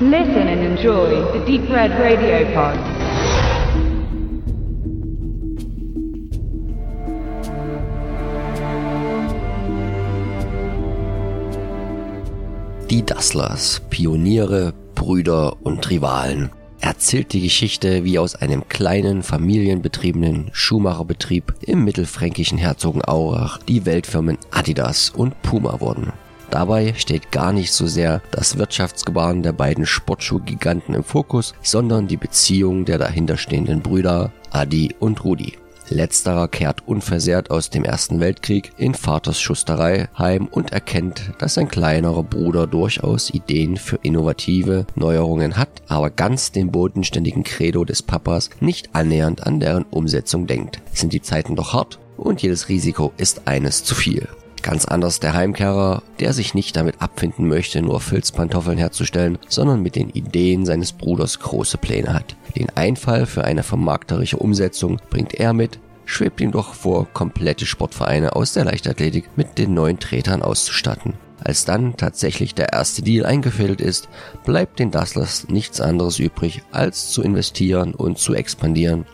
Listen and enjoy the Deep Red Radio Pod. Die Dasslers, Pioniere, Brüder und Rivalen erzählt die Geschichte, wie aus einem kleinen, familienbetriebenen Schuhmacherbetrieb im mittelfränkischen Herzogenaurach die Weltfirmen Adidas und Puma wurden. Dabei steht gar nicht so sehr das Wirtschaftsgebaren der beiden Sportschuhgiganten im Fokus, sondern die Beziehung der dahinterstehenden Brüder Adi und Rudi. Letzterer kehrt unversehrt aus dem Ersten Weltkrieg in Vaters Schusterei heim und erkennt, dass sein kleinerer Bruder durchaus Ideen für innovative Neuerungen hat, aber ganz dem bodenständigen Credo des Papas nicht annähernd an deren Umsetzung denkt. Sind die Zeiten doch hart und jedes Risiko ist eines zu viel. Ganz anders der Heimkehrer, der sich nicht damit abfinden möchte, nur Filzpantoffeln herzustellen, sondern mit den Ideen seines Bruders große Pläne hat. Den Einfall für eine vermarkterische Umsetzung bringt er mit, schwebt ihm doch vor, komplette Sportvereine aus der Leichtathletik mit den neuen Tretern auszustatten. Als dann tatsächlich der erste Deal eingefädelt ist, bleibt den Dasslers nichts anderes übrig, als zu investieren und zu expandieren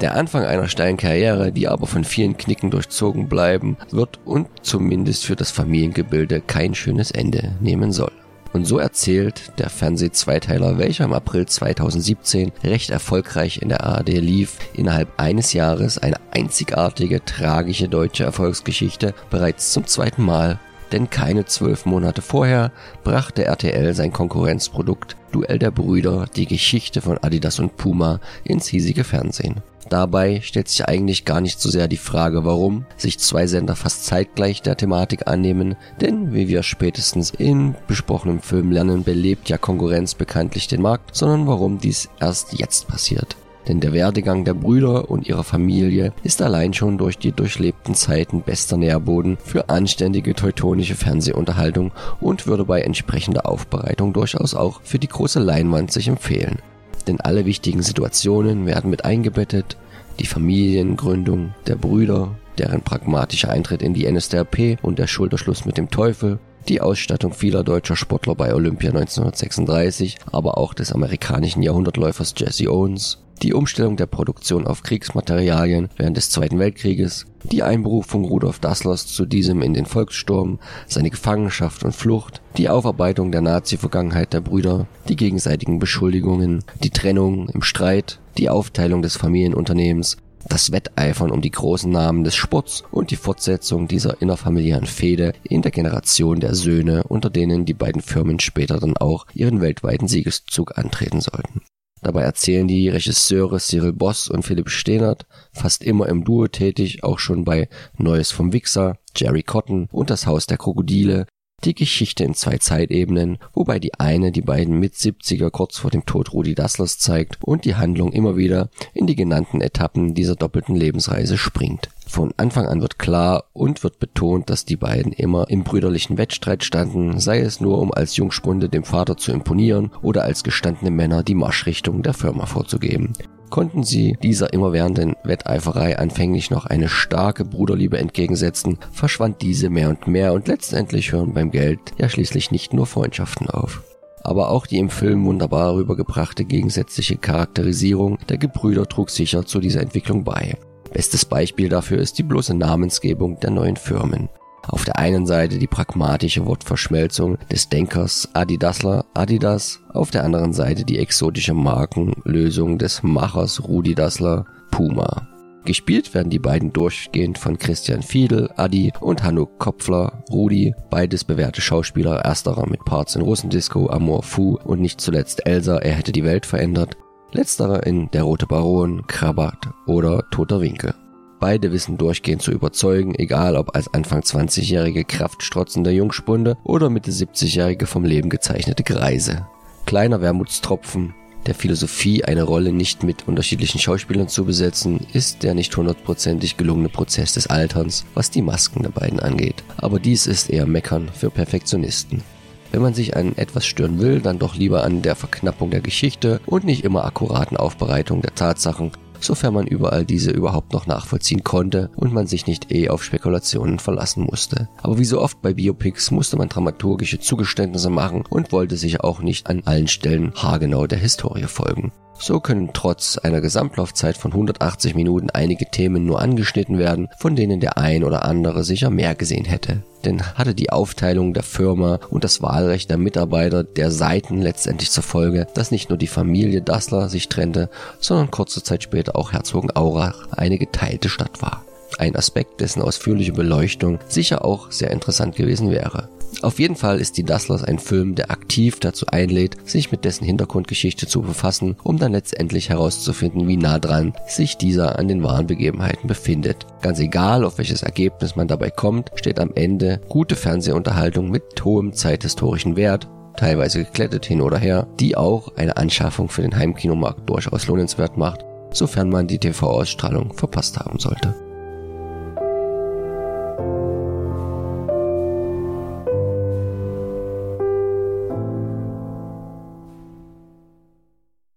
der Anfang einer steilen Karriere, die aber von vielen Knicken durchzogen bleiben wird und zumindest für das Familiengebilde kein schönes Ende nehmen soll. Und so erzählt der Fernseh-Zweiteiler, welcher im April 2017 recht erfolgreich in der ARD lief, innerhalb eines Jahres eine einzigartige, tragische deutsche Erfolgsgeschichte bereits zum zweiten Mal. Denn keine zwölf Monate vorher brachte RTL sein Konkurrenzprodukt Duell der Brüder, die Geschichte von Adidas und Puma ins hiesige Fernsehen. Dabei stellt sich eigentlich gar nicht so sehr die Frage, warum sich zwei Sender fast zeitgleich der Thematik annehmen, denn wie wir spätestens in besprochenem Film lernen, belebt ja Konkurrenz bekanntlich den Markt, sondern warum dies erst jetzt passiert. Denn der Werdegang der Brüder und ihrer Familie ist allein schon durch die durchlebten Zeiten bester Nährboden für anständige teutonische Fernsehunterhaltung und würde bei entsprechender Aufbereitung durchaus auch für die große Leinwand sich empfehlen. Denn alle wichtigen Situationen werden mit eingebettet, die Familiengründung der Brüder, deren pragmatischer Eintritt in die NSDAP und der Schulterschluss mit dem Teufel, die Ausstattung vieler deutscher Sportler bei Olympia 1936, aber auch des amerikanischen Jahrhundertläufers Jesse Owens, die Umstellung der Produktion auf Kriegsmaterialien während des Zweiten Weltkrieges, die Einberufung Rudolf Dasslers zu diesem in den Volkssturm, seine Gefangenschaft und Flucht, die Aufarbeitung der Nazi-Vergangenheit der Brüder, die gegenseitigen Beschuldigungen, die Trennung im Streit, die Aufteilung des Familienunternehmens, das Wetteifern um die großen Namen des Sports und die Fortsetzung dieser innerfamiliären Fehde in der Generation der Söhne, unter denen die beiden Firmen später dann auch ihren weltweiten Siegeszug antreten sollten. Dabei erzählen die Regisseure Cyril Boss und Philipp Stehnert, fast immer im Duo tätig, auch schon bei Neues vom Wichser, Jerry Cotton und Das Haus der Krokodile, die Geschichte in zwei Zeitebenen, wobei die eine die beiden mit 70er kurz vor dem Tod Rudi Dasslers zeigt und die Handlung immer wieder in die genannten Etappen dieser doppelten Lebensreise springt. Von Anfang an wird klar und wird betont, dass die beiden immer im brüderlichen Wettstreit standen, sei es nur um als Jungspunde dem Vater zu imponieren oder als gestandene Männer die Marschrichtung der Firma vorzugeben. Konnten sie dieser immerwährenden Wetteiferei anfänglich noch eine starke Bruderliebe entgegensetzen, verschwand diese mehr und mehr und letztendlich hören beim Geld ja schließlich nicht nur Freundschaften auf aber auch die im Film wunderbar rübergebrachte gegensätzliche Charakterisierung der Gebrüder trug sicher zu dieser Entwicklung bei. Bestes Beispiel dafür ist die bloße Namensgebung der neuen Firmen. Auf der einen Seite die pragmatische Wortverschmelzung des Denkers Adidasler Adidas, auf der anderen Seite die exotische Markenlösung des Machers Rudi Dassler Puma. Gespielt werden die beiden durchgehend von Christian Fiedel, Adi und Hanno Kopfler, Rudi, beides bewährte Schauspieler, ersterer mit Parts in Russendisco, Amor Fu und nicht zuletzt Elsa, er hätte die Welt verändert, Letzterer in Der Rote Baron, Krabat oder Toter Winkel. Beide wissen durchgehend zu überzeugen, egal ob als Anfang 20-jährige kraftstrotzende Jungspunde oder Mitte 70-jährige vom Leben gezeichnete Greise. Kleiner Wermutstropfen, der Philosophie eine Rolle nicht mit unterschiedlichen Schauspielern zu besetzen, ist der nicht hundertprozentig gelungene Prozess des Alterns, was die Masken der beiden angeht. Aber dies ist eher Meckern für Perfektionisten. Wenn man sich an etwas stören will, dann doch lieber an der Verknappung der Geschichte und nicht immer akkuraten Aufbereitung der Tatsachen, sofern man überall diese überhaupt noch nachvollziehen konnte und man sich nicht eh auf Spekulationen verlassen musste. Aber wie so oft bei Biopics musste man dramaturgische Zugeständnisse machen und wollte sich auch nicht an allen Stellen haargenau der Historie folgen. So können trotz einer Gesamtlaufzeit von 180 Minuten einige Themen nur angeschnitten werden, von denen der ein oder andere sicher mehr gesehen hätte. Denn hatte die Aufteilung der Firma und das Wahlrecht der Mitarbeiter der Seiten letztendlich zur Folge, dass nicht nur die Familie Dassler sich trennte, sondern kurze Zeit später auch Herzogenaurach eine geteilte Stadt war. Ein Aspekt, dessen ausführliche Beleuchtung sicher auch sehr interessant gewesen wäre. Auf jeden Fall ist Die Dasslers ein Film, der aktiv dazu einlädt, sich mit dessen Hintergrundgeschichte zu befassen, um dann letztendlich herauszufinden, wie nah dran sich dieser an den wahren Begebenheiten befindet. Ganz egal, auf welches Ergebnis man dabei kommt, steht am Ende gute Fernsehunterhaltung mit hohem zeithistorischen Wert, teilweise geklettet hin oder her, die auch eine Anschaffung für den Heimkinomarkt durchaus lohnenswert macht, sofern man die TV-Ausstrahlung verpasst haben sollte.